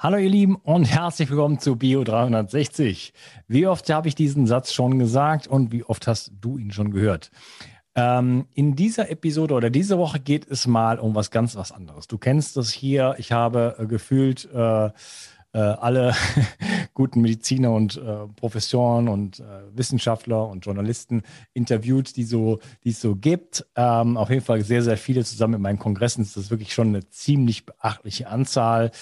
Hallo ihr Lieben und herzlich willkommen zu Bio 360. Wie oft habe ich diesen Satz schon gesagt und wie oft hast du ihn schon gehört? Ähm, in dieser Episode oder diese Woche geht es mal um was ganz was anderes. Du kennst das hier. Ich habe äh, gefühlt äh, äh, alle guten Mediziner und äh, Professoren und äh, Wissenschaftler und Journalisten interviewt, die so, es so gibt. Ähm, auf jeden Fall sehr, sehr viele zusammen in meinen Kongressen. Das ist wirklich schon eine ziemlich beachtliche Anzahl.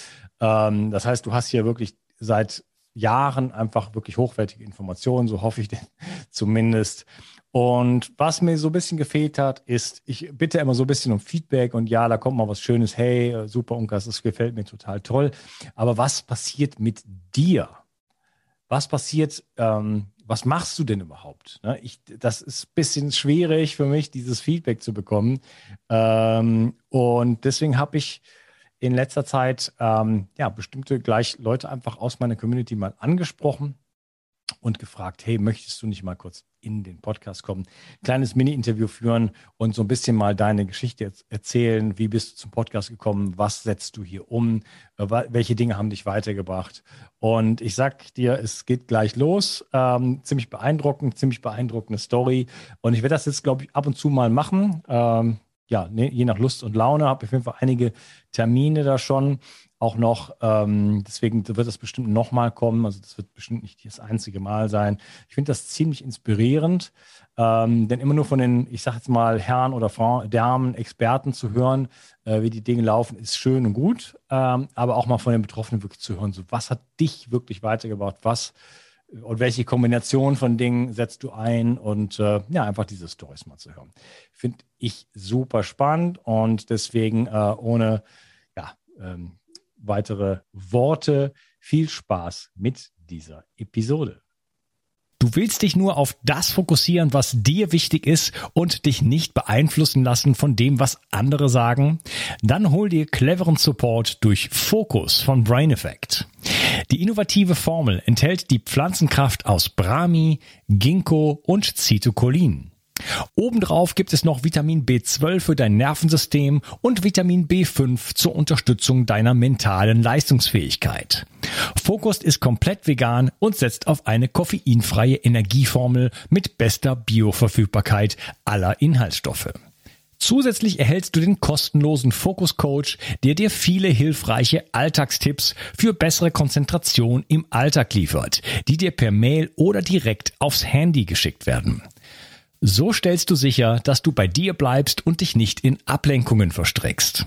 Ähm, das heißt, du hast hier wirklich seit Jahren einfach wirklich hochwertige Informationen, so hoffe ich denn zumindest. Und was mir so ein bisschen gefehlt hat, ist, ich bitte immer so ein bisschen um Feedback und ja, da kommt mal was Schönes, hey, äh, super Unkas, das gefällt mir total toll. Aber was passiert mit dir? Was passiert, ähm, was machst du denn überhaupt? Ne? Ich, das ist ein bisschen schwierig für mich, dieses Feedback zu bekommen. Ähm, und deswegen habe ich in letzter Zeit ähm, ja, bestimmte gleich Leute einfach aus meiner Community mal angesprochen und gefragt, hey, möchtest du nicht mal kurz in den Podcast kommen, kleines Mini-Interview führen und so ein bisschen mal deine Geschichte erzählen, wie bist du zum Podcast gekommen, was setzt du hier um, äh, welche Dinge haben dich weitergebracht. Und ich sag dir, es geht gleich los. Ähm, ziemlich beeindruckend, ziemlich beeindruckende Story. Und ich werde das jetzt, glaube ich, ab und zu mal machen. Ähm, ja, ne, je nach Lust und Laune, habe ich auf jeden Fall einige Termine da schon auch noch. Ähm, deswegen wird das bestimmt nochmal kommen. Also das wird bestimmt nicht das einzige Mal sein. Ich finde das ziemlich inspirierend, ähm, denn immer nur von den, ich sage jetzt mal, Herren oder Frauen, Damen, Experten zu hören, äh, wie die Dinge laufen, ist schön und gut. Ähm, aber auch mal von den Betroffenen wirklich zu hören, so was hat dich wirklich weitergebracht, was und welche Kombination von Dingen setzt du ein und äh, ja, einfach diese Stories mal zu hören. Finde ich super spannend und deswegen äh, ohne ja, ähm, weitere Worte viel Spaß mit dieser Episode. Du willst dich nur auf das fokussieren, was dir wichtig ist und dich nicht beeinflussen lassen von dem, was andere sagen? Dann hol dir cleveren Support durch Fokus von Brain Effect. Die innovative Formel enthält die Pflanzenkraft aus Brahmi, Ginkgo und Citocolin. Obendrauf gibt es noch Vitamin B12 für dein Nervensystem und Vitamin B5 zur Unterstützung deiner mentalen Leistungsfähigkeit. Focus ist komplett vegan und setzt auf eine koffeinfreie Energieformel mit bester Bioverfügbarkeit aller Inhaltsstoffe. Zusätzlich erhältst du den kostenlosen Focus Coach, der dir viele hilfreiche Alltagstipps für bessere Konzentration im Alltag liefert, die dir per Mail oder direkt aufs Handy geschickt werden. So stellst du sicher, dass du bei dir bleibst und dich nicht in Ablenkungen verstrickst.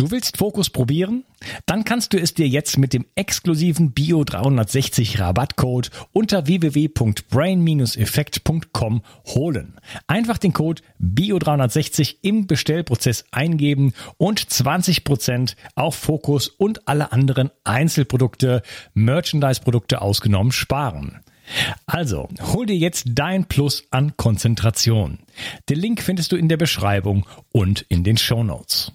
Du willst Fokus probieren? Dann kannst du es dir jetzt mit dem exklusiven Bio360 Rabattcode unter www.brain-effekt.com holen. Einfach den Code Bio360 im Bestellprozess eingeben und 20% auf Fokus und alle anderen Einzelprodukte, Merchandise-Produkte ausgenommen sparen. Also, hol dir jetzt dein Plus an Konzentration. Den Link findest du in der Beschreibung und in den Show Notes.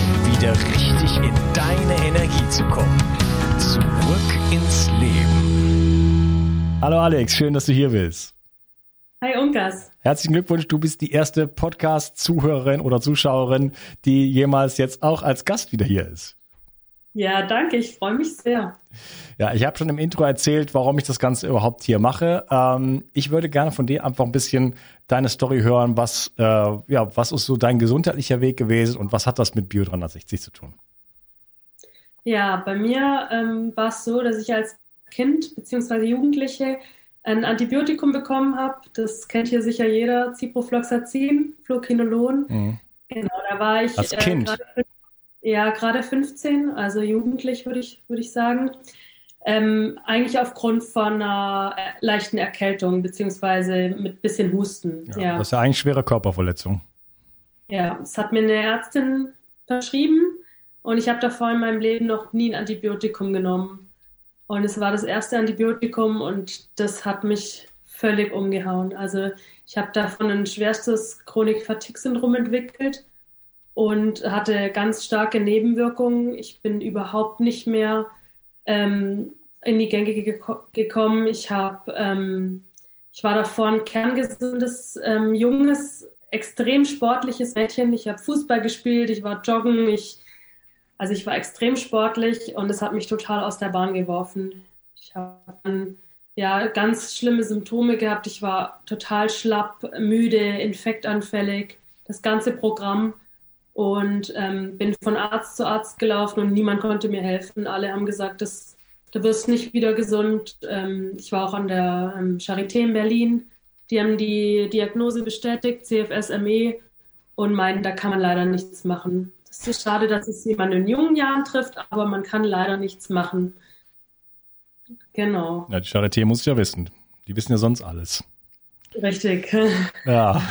wieder richtig in deine Energie zu kommen. Zurück ins Leben. Hallo Alex, schön, dass du hier bist. Hi Unkas. Herzlichen Glückwunsch, du bist die erste Podcast-Zuhörerin oder Zuschauerin, die jemals jetzt auch als Gast wieder hier ist. Ja, danke, ich freue mich sehr. Ja, ich habe schon im Intro erzählt, warum ich das Ganze überhaupt hier mache. Ähm, ich würde gerne von dir einfach ein bisschen deine Story hören, was, äh, ja, was ist so dein gesundheitlicher Weg gewesen und was hat das mit Bio 360 zu tun? Ja, bei mir ähm, war es so, dass ich als Kind bzw. Jugendliche ein Antibiotikum bekommen habe. Das kennt hier sicher jeder, Ciprofloxacin, Fluokinolon. Mhm. Genau, da war ich als Kind. Äh, ja, gerade 15, also jugendlich würde ich, würde ich sagen. Ähm, eigentlich aufgrund von einer äh, leichten Erkältung beziehungsweise mit bisschen Husten. Ja, ja. Das ist ja eigentlich schwere Körperverletzung. Ja, es hat mir eine Ärztin verschrieben. Und ich habe davor in meinem Leben noch nie ein Antibiotikum genommen. Und es war das erste Antibiotikum und das hat mich völlig umgehauen. Also ich habe davon ein schwerstes Chronik-Fatigue-Syndrom entwickelt und hatte ganz starke Nebenwirkungen. Ich bin überhaupt nicht mehr ähm, in die Gänge geko gekommen. Ich habe, ähm, ich war davor ein kerngesundes, ähm, junges, extrem sportliches Mädchen. Ich habe Fußball gespielt, ich war joggen, ich, also ich war extrem sportlich und es hat mich total aus der Bahn geworfen. Ich habe ja ganz schlimme Symptome gehabt. Ich war total schlapp, müde, infektanfällig, das ganze Programm und ähm, bin von Arzt zu Arzt gelaufen und niemand konnte mir helfen. Alle haben gesagt, das, du wirst nicht wieder gesund. Ähm, ich war auch an der ähm, Charité in Berlin. Die haben die Diagnose bestätigt, CFS-ME, und meinen, da kann man leider nichts machen. Es ist schade, dass es jemand in jungen Jahren trifft, aber man kann leider nichts machen. Genau. Ja, die Charité muss ich ja wissen. Die wissen ja sonst alles. Richtig. Ja.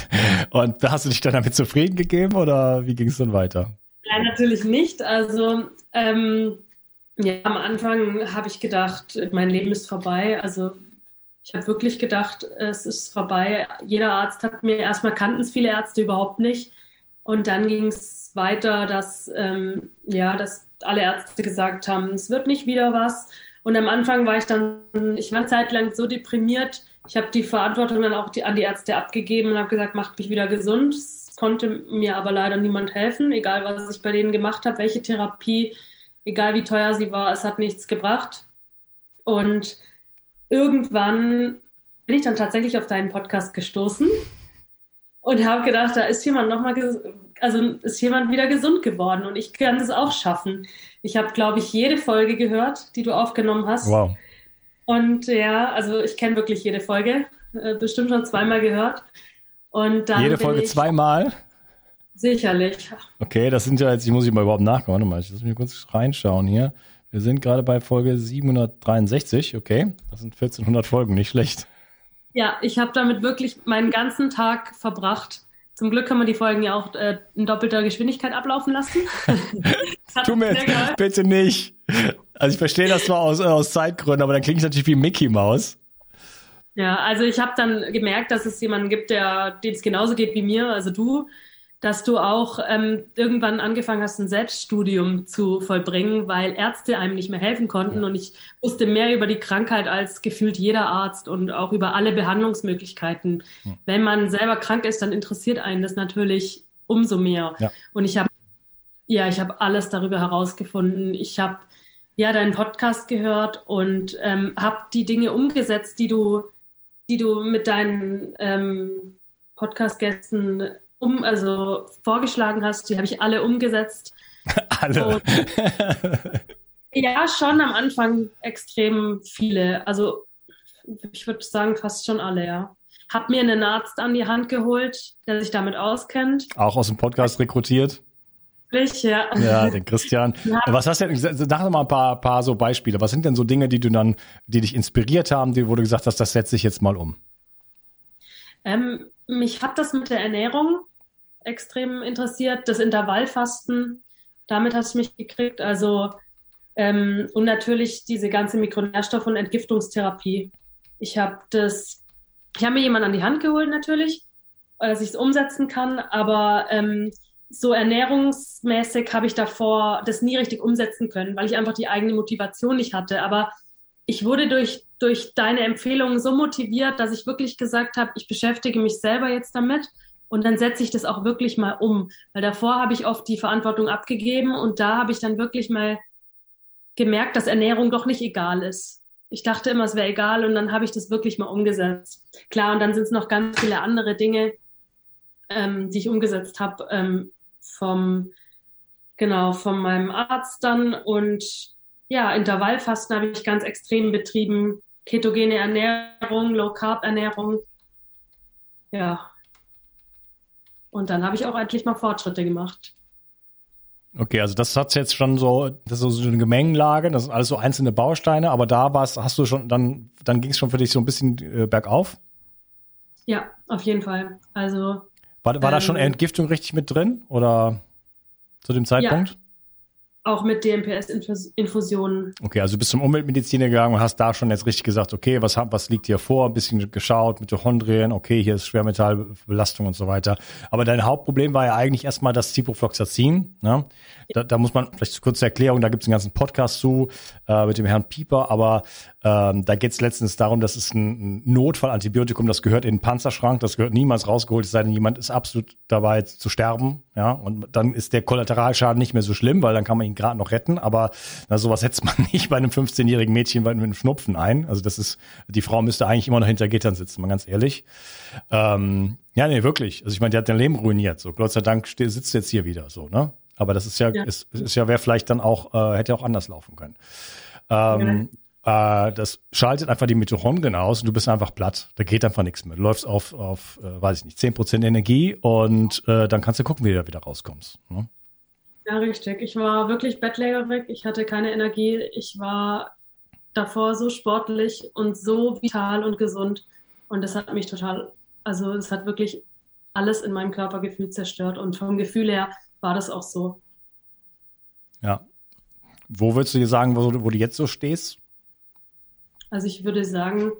Und hast du dich dann damit zufrieden gegeben oder wie ging es dann weiter? Nein, natürlich nicht. Also ähm, ja, am Anfang habe ich gedacht, mein Leben ist vorbei. Also ich habe wirklich gedacht, es ist vorbei. Jeder Arzt hat mir, erstmal kannten es viele Ärzte überhaupt nicht. Und dann ging es weiter, dass, ähm, ja, dass alle Ärzte gesagt haben, es wird nicht wieder was. Und am Anfang war ich dann, ich war eine Zeit lang so deprimiert, ich habe die Verantwortung dann auch die, an die Ärzte abgegeben und habe gesagt, macht mich wieder gesund. Es konnte mir aber leider niemand helfen, egal was ich bei denen gemacht habe, welche Therapie, egal wie teuer sie war, es hat nichts gebracht. Und irgendwann bin ich dann tatsächlich auf deinen Podcast gestoßen und habe gedacht, da ist jemand noch mal, also ist jemand wieder gesund geworden und ich kann das auch schaffen. Ich habe, glaube ich, jede Folge gehört, die du aufgenommen hast. Wow. Und ja, also ich kenne wirklich jede Folge, äh, bestimmt schon zweimal gehört. Und dann jede Folge zweimal? Sicherlich. Okay, das sind ja jetzt, ich muss ich mal überhaupt nachkommen. Warte mal, ich lass mich kurz reinschauen hier. Wir sind gerade bei Folge 763, okay. Das sind 1400 Folgen, nicht schlecht. Ja, ich habe damit wirklich meinen ganzen Tag verbracht. Zum Glück kann man die Folgen ja auch äh, in doppelter Geschwindigkeit ablaufen lassen. tu mir bitte nicht. Also ich verstehe das zwar aus, aus Zeitgründen, aber dann klingt es natürlich wie Mickey Mouse. Ja, also ich habe dann gemerkt, dass es jemanden gibt, der dem es genauso geht wie mir, also du, dass du auch ähm, irgendwann angefangen hast, ein Selbststudium zu vollbringen, weil Ärzte einem nicht mehr helfen konnten. Ja. Und ich wusste mehr über die Krankheit als gefühlt jeder Arzt und auch über alle Behandlungsmöglichkeiten. Ja. Wenn man selber krank ist, dann interessiert einen das natürlich umso mehr. Ja. Und ich habe ja, ich habe alles darüber herausgefunden. Ich habe ja deinen Podcast gehört und ähm, habe die Dinge umgesetzt, die du, die du mit deinen ähm, Podcast-Gästen um, also vorgeschlagen hast. Die habe ich alle umgesetzt. alle. Und, ja, schon am Anfang extrem viele. Also ich würde sagen fast schon alle, ja. Hab mir einen Arzt an die Hand geholt, der sich damit auskennt. Auch aus dem Podcast rekrutiert? Ja. Ja, den Christian. Ja. Was hast du denn, sag mal ein paar, paar so Beispiele. Was sind denn so Dinge, die du dann, die dich inspiriert haben, die, wo du gesagt hast, das setze ich jetzt mal um? Ähm, mich hat das mit der Ernährung extrem interessiert, das Intervallfasten, damit hast du mich gekriegt. Also, ähm, und natürlich diese ganze Mikronährstoff- und Entgiftungstherapie. Ich habe das, ich habe mir jemanden an die Hand geholt natürlich, dass ich es umsetzen kann, aber ähm, so ernährungsmäßig habe ich davor das nie richtig umsetzen können, weil ich einfach die eigene Motivation nicht hatte. Aber ich wurde durch, durch deine Empfehlungen so motiviert, dass ich wirklich gesagt habe, ich beschäftige mich selber jetzt damit und dann setze ich das auch wirklich mal um. Weil davor habe ich oft die Verantwortung abgegeben und da habe ich dann wirklich mal gemerkt, dass Ernährung doch nicht egal ist. Ich dachte immer, es wäre egal und dann habe ich das wirklich mal umgesetzt. Klar, und dann sind es noch ganz viele andere Dinge, ähm, die ich umgesetzt habe. Ähm, vom, genau, von meinem Arzt dann und ja, Intervallfasten habe ich ganz extrem betrieben, ketogene Ernährung, Low Carb Ernährung. Ja. Und dann habe ich auch endlich mal Fortschritte gemacht. Okay, also das hat jetzt schon so, das ist so eine Gemengenlage, das sind alles so einzelne Bausteine, aber da war's, hast du schon, dann, dann ging es schon für dich so ein bisschen äh, bergauf? Ja, auf jeden Fall. Also war, war ähm, da schon ähm. Entgiftung richtig mit drin oder zu dem Zeitpunkt? auch mit DMPS-Infusionen. Okay, also du bist zum Umweltmediziner gegangen und hast da schon jetzt richtig gesagt, okay, was, was liegt hier vor? Ein bisschen geschaut, Mitochondrien, okay, hier ist Schwermetallbelastung und so weiter. Aber dein Hauptproblem war ja eigentlich erstmal das Ciprofloxacin. Ne? Da, da muss man vielleicht kurz zur Erklärung, da gibt es einen ganzen Podcast zu äh, mit dem Herrn Pieper, aber ähm, da geht es letztens darum, das ist ein, Notfallantibiotikum, das gehört in den Panzerschrank, das gehört niemals rausgeholt, es sei denn, jemand ist absolut dabei zu sterben, ja, und dann ist der Kollateralschaden nicht mehr so schlimm, weil dann kann man ihn gerade noch retten, aber na, sowas setzt man nicht bei einem 15-jährigen Mädchen mit einem Schnupfen ein. Also das ist, die Frau müsste eigentlich immer noch hinter Gittern sitzen, mal ganz ehrlich. Ähm, ja, nee, wirklich. Also ich meine, die hat dein Leben ruiniert. So, Gott sei Dank sitzt jetzt hier wieder so, ne? Aber das ist ja, ja. Ist, ist ja, wäre vielleicht dann auch, äh, hätte auch anders laufen können. Ähm, ja. äh, das schaltet einfach die Mitochondrien aus und du bist einfach platt. Da geht einfach nichts mehr. Du läufst auf, auf äh, weiß ich nicht, zehn Prozent Energie und äh, dann kannst du gucken, wie du da wieder rauskommst. Ne? Ja, richtig. Ich war wirklich bettlägerig. Ich hatte keine Energie. Ich war davor so sportlich und so vital und gesund. Und das hat mich total, also es hat wirklich alles in meinem Körpergefühl zerstört. Und vom Gefühl her war das auch so. Ja. Wo würdest du dir sagen, wo, wo du jetzt so stehst? Also ich würde sagen,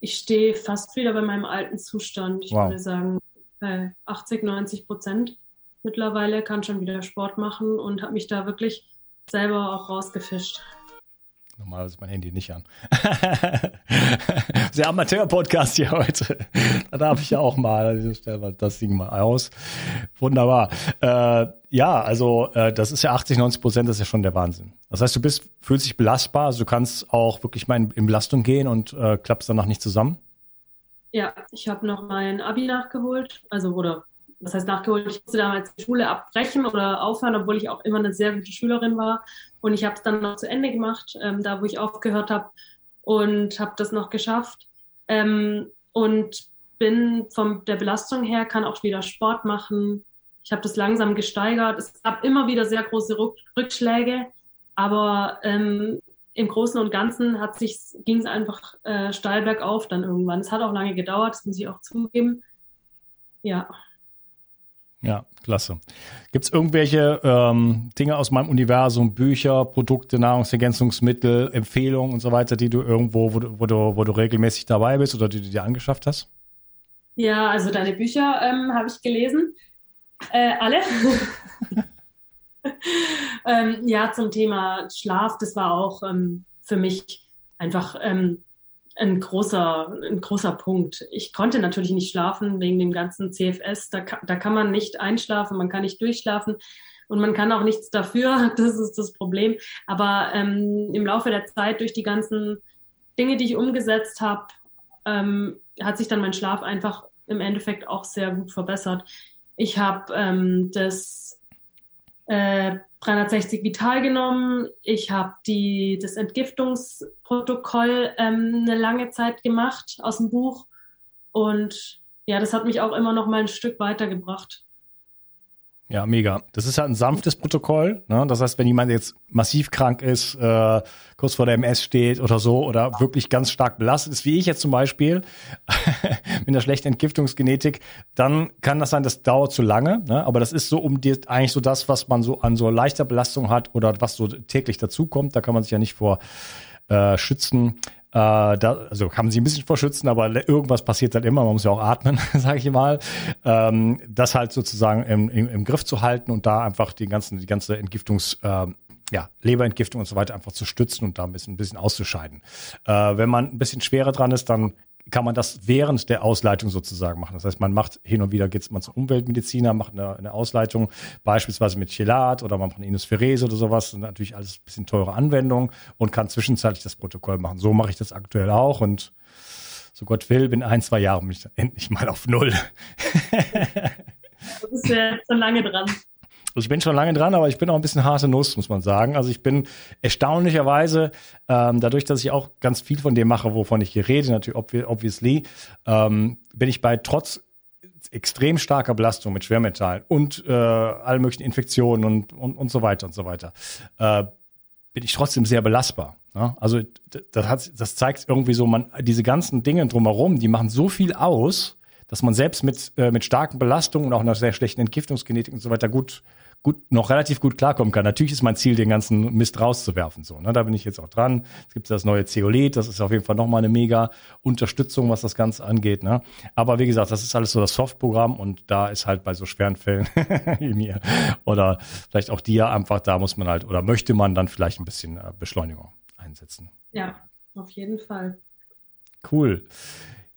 ich stehe fast wieder bei meinem alten Zustand. Ich wow. würde sagen, bei 80, 90 Prozent mittlerweile, kann schon wieder Sport machen und habe mich da wirklich selber auch rausgefischt. Normalerweise mein Handy nicht an. Sehr Amateur-Podcast hier heute. Da darf ich ja auch mal, ich stelle mal das Ding mal aus. Wunderbar. Äh, ja, also äh, das ist ja 80, 90 Prozent, das ist ja schon der Wahnsinn. Das heißt, du bist, fühlst dich belastbar, also du kannst auch wirklich mal in, in Belastung gehen und äh, klappst danach nicht zusammen? Ja, ich habe noch mein Abi nachgeholt, also oder was heißt nachgeholt, ich musste damals die Schule abbrechen oder aufhören, obwohl ich auch immer eine sehr gute Schülerin war. Und ich habe es dann noch zu Ende gemacht, ähm, da wo ich aufgehört habe und habe das noch geschafft. Ähm, und bin von der Belastung her, kann auch wieder Sport machen. Ich habe das langsam gesteigert. Es gab immer wieder sehr große Rückschläge, aber ähm, im Großen und Ganzen ging es einfach äh, steil bergauf dann irgendwann. Es hat auch lange gedauert, das muss ich auch zugeben. Ja. Ja, klasse. Gibt es irgendwelche ähm, Dinge aus meinem Universum, Bücher, Produkte, Nahrungsergänzungsmittel, Empfehlungen und so weiter, die du irgendwo, wo du, wo du, wo du regelmäßig dabei bist oder die du dir angeschafft hast? Ja, also deine Bücher ähm, habe ich gelesen. Äh, alle. ähm, ja, zum Thema Schlaf, das war auch ähm, für mich einfach ähm, ein großer, ein großer Punkt. Ich konnte natürlich nicht schlafen wegen dem ganzen CFS. Da, da kann man nicht einschlafen, man kann nicht durchschlafen und man kann auch nichts dafür. Das ist das Problem. Aber ähm, im Laufe der Zeit durch die ganzen Dinge, die ich umgesetzt habe, ähm, hat sich dann mein Schlaf einfach im Endeffekt auch sehr gut verbessert. Ich habe ähm, das äh, 360 Vital genommen. Ich habe das Entgiftungsprotokoll ähm, eine lange Zeit gemacht aus dem Buch. Und ja, das hat mich auch immer noch mal ein Stück weitergebracht. Ja, mega. Das ist halt ein sanftes Protokoll. Ne? Das heißt, wenn jemand jetzt massiv krank ist, äh, kurz vor der MS steht oder so oder wirklich ganz stark belastet ist, wie ich jetzt zum Beispiel, mit einer schlechten Entgiftungsgenetik, dann kann das sein, das dauert zu lange. Ne? Aber das ist so um die, eigentlich so das, was man so an so leichter Belastung hat oder was so täglich dazukommt. Da kann man sich ja nicht vor äh, schützen. Äh, da, also kann man sich ein bisschen vorschützen, aber irgendwas passiert halt immer. Man muss ja auch atmen, sage ich mal. Ähm, das halt sozusagen im, im, im, Griff zu halten und da einfach die ganzen, die ganze Entgiftungs, äh, ja, Leberentgiftung und so weiter einfach zu stützen und da ein bisschen, ein bisschen auszuscheiden. Äh, wenn man ein bisschen schwerer dran ist, dann kann man das während der Ausleitung sozusagen machen. Das heißt, man macht hin und wieder geht man zum Umweltmediziner, macht eine, eine Ausleitung, beispielsweise mit Chelat oder man macht eine Inosferese oder sowas. Das sind natürlich alles ein bisschen teure Anwendungen und kann zwischenzeitlich das Protokoll machen. So mache ich das aktuell auch und so Gott will, bin ein, zwei Jahre bin ich endlich mal auf Null. du bist ja schon lange dran. Also ich bin schon lange dran, aber ich bin auch ein bisschen harte Nuss, muss man sagen. Also ich bin erstaunlicherweise, ähm, dadurch, dass ich auch ganz viel von dem mache, wovon ich hier rede, natürlich obviously, ähm, bin ich bei trotz extrem starker Belastung mit Schwermetallen und äh, allen möglichen Infektionen und, und, und so weiter und so weiter, äh, bin ich trotzdem sehr belastbar. Ne? Also das, hat, das zeigt irgendwie so, man diese ganzen Dinge drumherum, die machen so viel aus, dass man selbst mit, äh, mit starken Belastungen und auch einer sehr schlechten Entgiftungsgenetik und so weiter gut gut, noch relativ gut klarkommen kann. Natürlich ist mein Ziel, den ganzen Mist rauszuwerfen. So, ne? Da bin ich jetzt auch dran. Es gibt das neue Zeolit, das ist auf jeden Fall nochmal eine mega Unterstützung, was das Ganze angeht. Ne? Aber wie gesagt, das ist alles so das Softprogramm und da ist halt bei so schweren Fällen wie mir oder vielleicht auch dir einfach, da muss man halt oder möchte man dann vielleicht ein bisschen äh, Beschleunigung einsetzen. Ja, auf jeden Fall. Cool.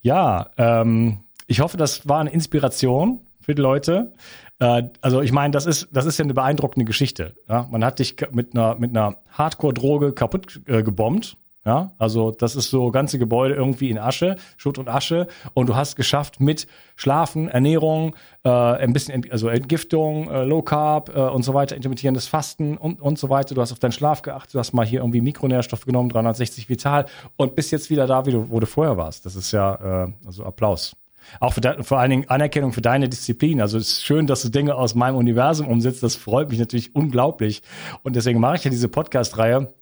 Ja, ähm, ich hoffe, das war eine Inspiration für die Leute. Äh, also ich meine, das ist, das ist ja eine beeindruckende Geschichte. Ja? Man hat dich mit einer, mit einer Hardcore-Droge kaputt äh, gebombt. Ja, also das ist so ganze Gebäude irgendwie in Asche, Schutt und Asche. Und du hast geschafft mit Schlafen, Ernährung, äh, ein bisschen, also Entgiftung, äh, Low Carb äh, und so weiter, intermittierendes Fasten und, und so weiter. Du hast auf deinen Schlaf geachtet, du hast mal hier irgendwie Mikronährstoffe genommen, 360 Vital und bist jetzt wieder da, wie du, wo du vorher warst. Das ist ja, äh, also Applaus. Auch de, vor allen Dingen Anerkennung für deine Disziplin. Also es ist schön, dass du Dinge aus meinem Universum umsetzt. Das freut mich natürlich unglaublich. Und deswegen mache ich ja diese Podcast-Reihe,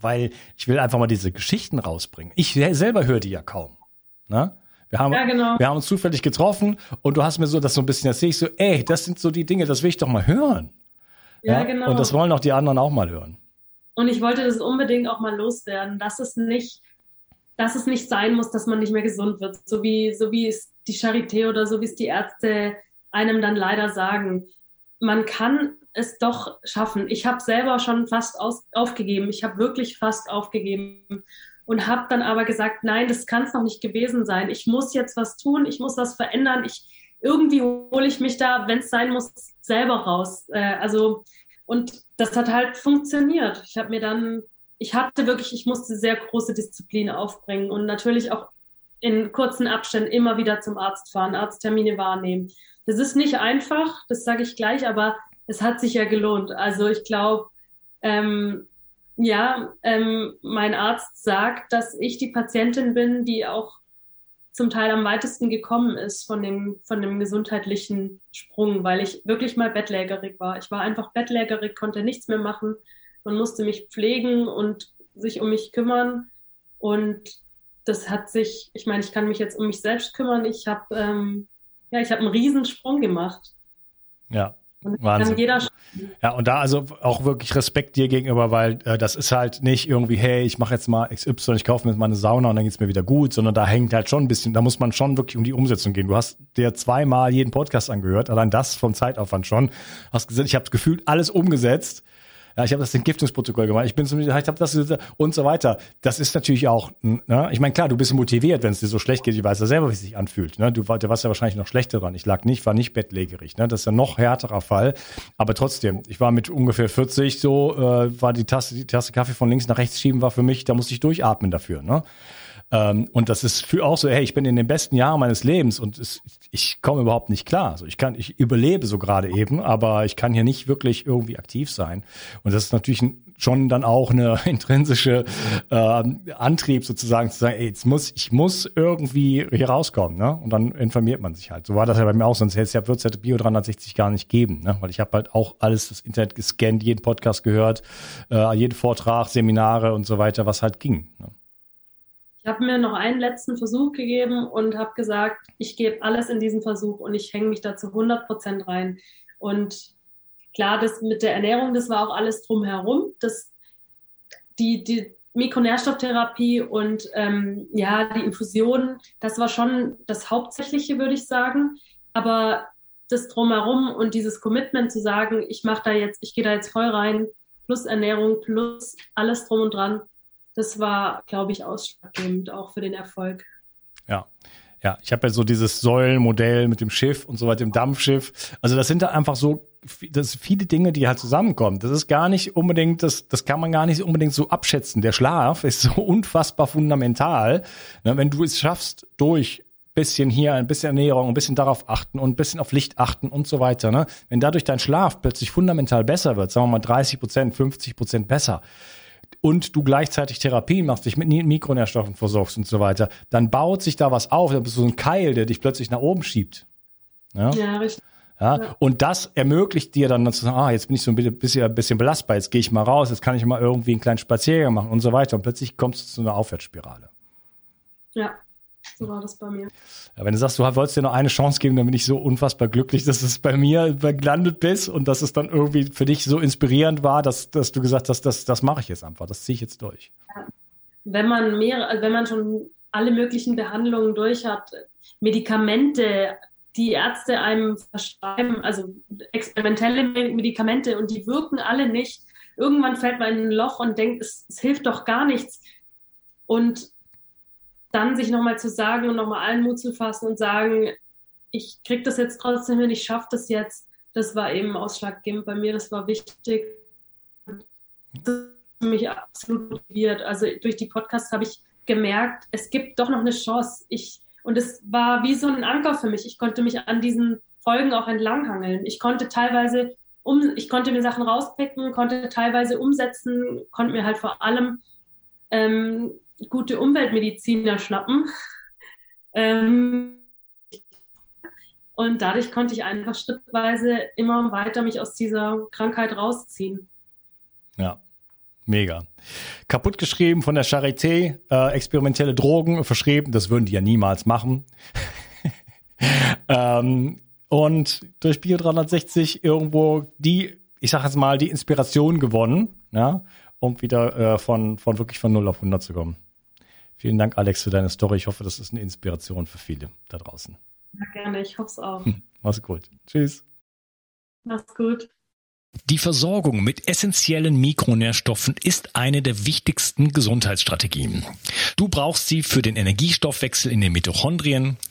weil ich will einfach mal diese Geschichten rausbringen. Ich selber höre die ja kaum. Ne? Wir haben, ja, genau. wir haben uns zufällig getroffen und du hast mir so das so ein bisschen erzählt. Ich so, ey, das sind so die Dinge, das will ich doch mal hören. Ja, ja, genau. Und das wollen auch die anderen auch mal hören. Und ich wollte das unbedingt auch mal loswerden, dass es nicht, dass es nicht sein muss, dass man nicht mehr gesund wird, so wie, so wie es die Charité oder so wie es die Ärzte einem dann leider sagen. Man kann es doch schaffen. Ich habe selber schon fast aus, aufgegeben. Ich habe wirklich fast aufgegeben und habe dann aber gesagt, nein, das kann es noch nicht gewesen sein. Ich muss jetzt was tun, ich muss was verändern. Ich irgendwie hole ich mich da, wenn es sein muss, selber raus. Äh, also und das hat halt funktioniert. Ich habe mir dann, ich hatte wirklich, ich musste sehr große Disziplin aufbringen und natürlich auch in kurzen Abständen immer wieder zum Arzt fahren, Arzttermine wahrnehmen. Das ist nicht einfach, das sage ich gleich, aber es hat sich ja gelohnt. Also ich glaube, ähm, ja, ähm, mein Arzt sagt, dass ich die Patientin bin, die auch zum Teil am weitesten gekommen ist von dem, von dem gesundheitlichen Sprung, weil ich wirklich mal bettlägerig war. Ich war einfach bettlägerig, konnte nichts mehr machen. Man musste mich pflegen und sich um mich kümmern. Und das hat sich, ich meine, ich kann mich jetzt um mich selbst kümmern. Ich habe ähm, ja, ich habe einen Riesensprung gemacht. Ja, Wahnsinn. Ja, und da also auch wirklich Respekt dir gegenüber, weil äh, das ist halt nicht irgendwie, hey, ich mache jetzt mal XY, ich kaufe mir jetzt mal eine Sauna und dann geht's mir wieder gut, sondern da hängt halt schon ein bisschen, da muss man schon wirklich um die Umsetzung gehen. Du hast dir zweimal jeden Podcast angehört, allein das vom Zeitaufwand schon. Hast gesagt, ich habe gefühlt alles umgesetzt ja, ich habe das Entgiftungsprotokoll gemacht, ich bin zum, ich habe das und so weiter. Das ist natürlich auch, ne? ich meine, klar, du bist motiviert, wenn es dir so schlecht geht, ich weiß ja selber, wie es sich anfühlt. Ne? Du, du warst ja wahrscheinlich noch schlechter dran. Ich lag nicht, war nicht bettlägerig. Ne? Das ist ja noch härterer Fall. Aber trotzdem, ich war mit ungefähr 40 so, äh, war die Tasse, die Tasse Kaffee von links nach rechts schieben, war für mich, da musste ich durchatmen dafür. Ne? Ähm, und das ist für auch so, hey, ich bin in den besten Jahren meines Lebens und es, ich komme überhaupt nicht klar. Also ich kann, ich überlebe so gerade eben, aber ich kann hier nicht wirklich irgendwie aktiv sein. Und das ist natürlich schon dann auch eine intrinsische äh, Antrieb sozusagen zu sagen, ey, jetzt muss, ich muss irgendwie hier rauskommen, ne? Und dann informiert man sich halt. So war das ja bei mir auch, sonst hätte es ja wird es Bio 360 gar nicht geben, ne? Weil ich habe halt auch alles das Internet gescannt, jeden Podcast gehört, äh, jeden Vortrag, Seminare und so weiter, was halt ging. Ne? Ich habe mir noch einen letzten Versuch gegeben und habe gesagt, ich gebe alles in diesen Versuch und ich hänge mich da zu 100 Prozent rein. Und klar, das mit der Ernährung, das war auch alles drumherum. Das, die, die Mikronährstofftherapie und ähm, ja, die Infusionen, das war schon das Hauptsächliche, würde ich sagen. Aber das drumherum und dieses Commitment zu sagen, ich mache da jetzt, ich gehe da jetzt voll rein, plus Ernährung, plus alles drum und dran, das war, glaube ich, ausschlaggebend auch für den Erfolg. Ja. Ja, ich habe ja so dieses Säulenmodell mit dem Schiff und so weiter, dem Dampfschiff. Also das sind da einfach so das viele Dinge, die halt zusammenkommen. Das ist gar nicht unbedingt, das, das kann man gar nicht unbedingt so abschätzen. Der Schlaf ist so unfassbar fundamental. Ne, wenn du es schaffst, durch bisschen hier, ein bisschen Ernährung, ein bisschen darauf achten und ein bisschen auf Licht achten und so weiter. Ne? Wenn dadurch dein Schlaf plötzlich fundamental besser wird, sagen wir mal 30 Prozent, 50 Prozent besser, und du gleichzeitig Therapien machst, dich mit Mikronährstoffen versorgst und so weiter, dann baut sich da was auf, dann bist du so ein Keil, der dich plötzlich nach oben schiebt. Ja, ja richtig. Ja, ja. Und das ermöglicht dir dann zu sagen, ah, jetzt bin ich so ein bisschen, ein bisschen belastbar, jetzt gehe ich mal raus, jetzt kann ich mal irgendwie einen kleinen Spaziergang machen und so weiter. Und plötzlich kommst du zu einer Aufwärtsspirale. Ja, So war das bei mir. Ja, wenn du sagst, du wolltest dir noch eine Chance geben, dann bin ich so unfassbar glücklich, dass es bei mir gelandet bist und dass es dann irgendwie für dich so inspirierend war, dass, dass du gesagt hast, das, das mache ich jetzt einfach, das ziehe ich jetzt durch. Wenn man mehr, also wenn man schon alle möglichen Behandlungen durch hat, Medikamente, die Ärzte einem verschreiben, also experimentelle Medikamente und die wirken alle nicht. Irgendwann fällt man in ein Loch und denkt, es, es hilft doch gar nichts. Und dann sich nochmal zu sagen und nochmal allen Mut zu fassen und sagen, ich kriege das jetzt trotzdem hin, ich schaffe das jetzt, das war eben ausschlaggebend bei mir, das war wichtig. Das hat mich absolut motiviert. Also durch die Podcasts habe ich gemerkt, es gibt doch noch eine Chance. Ich, und es war wie so ein Anker für mich. Ich konnte mich an diesen Folgen auch entlanghangeln. Ich konnte teilweise um, ich konnte mir Sachen rauspicken, konnte teilweise umsetzen, konnte mir halt vor allem ähm, gute Umweltmediziner schnappen. Ähm, und dadurch konnte ich einfach schrittweise immer weiter mich aus dieser Krankheit rausziehen. Ja, mega. Kaputt geschrieben von der Charité, äh, experimentelle Drogen verschrieben, das würden die ja niemals machen. ähm, und durch Bio 360 irgendwo die, ich sag jetzt mal, die Inspiration gewonnen, ja, um wieder äh, von, von wirklich von 0 auf 100 zu kommen. Vielen Dank, Alex, für deine Story. Ich hoffe, das ist eine Inspiration für viele da draußen. Ja, gerne. Ich hoffe es auch. Hm, mach's gut. Tschüss. Mach's gut. Die Versorgung mit essentiellen Mikronährstoffen ist eine der wichtigsten Gesundheitsstrategien. Du brauchst sie für den Energiestoffwechsel in den Mitochondrien,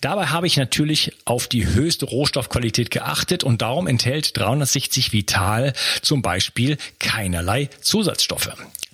Dabei habe ich natürlich auf die höchste Rohstoffqualität geachtet und darum enthält 360 Vital zum Beispiel keinerlei Zusatzstoffe.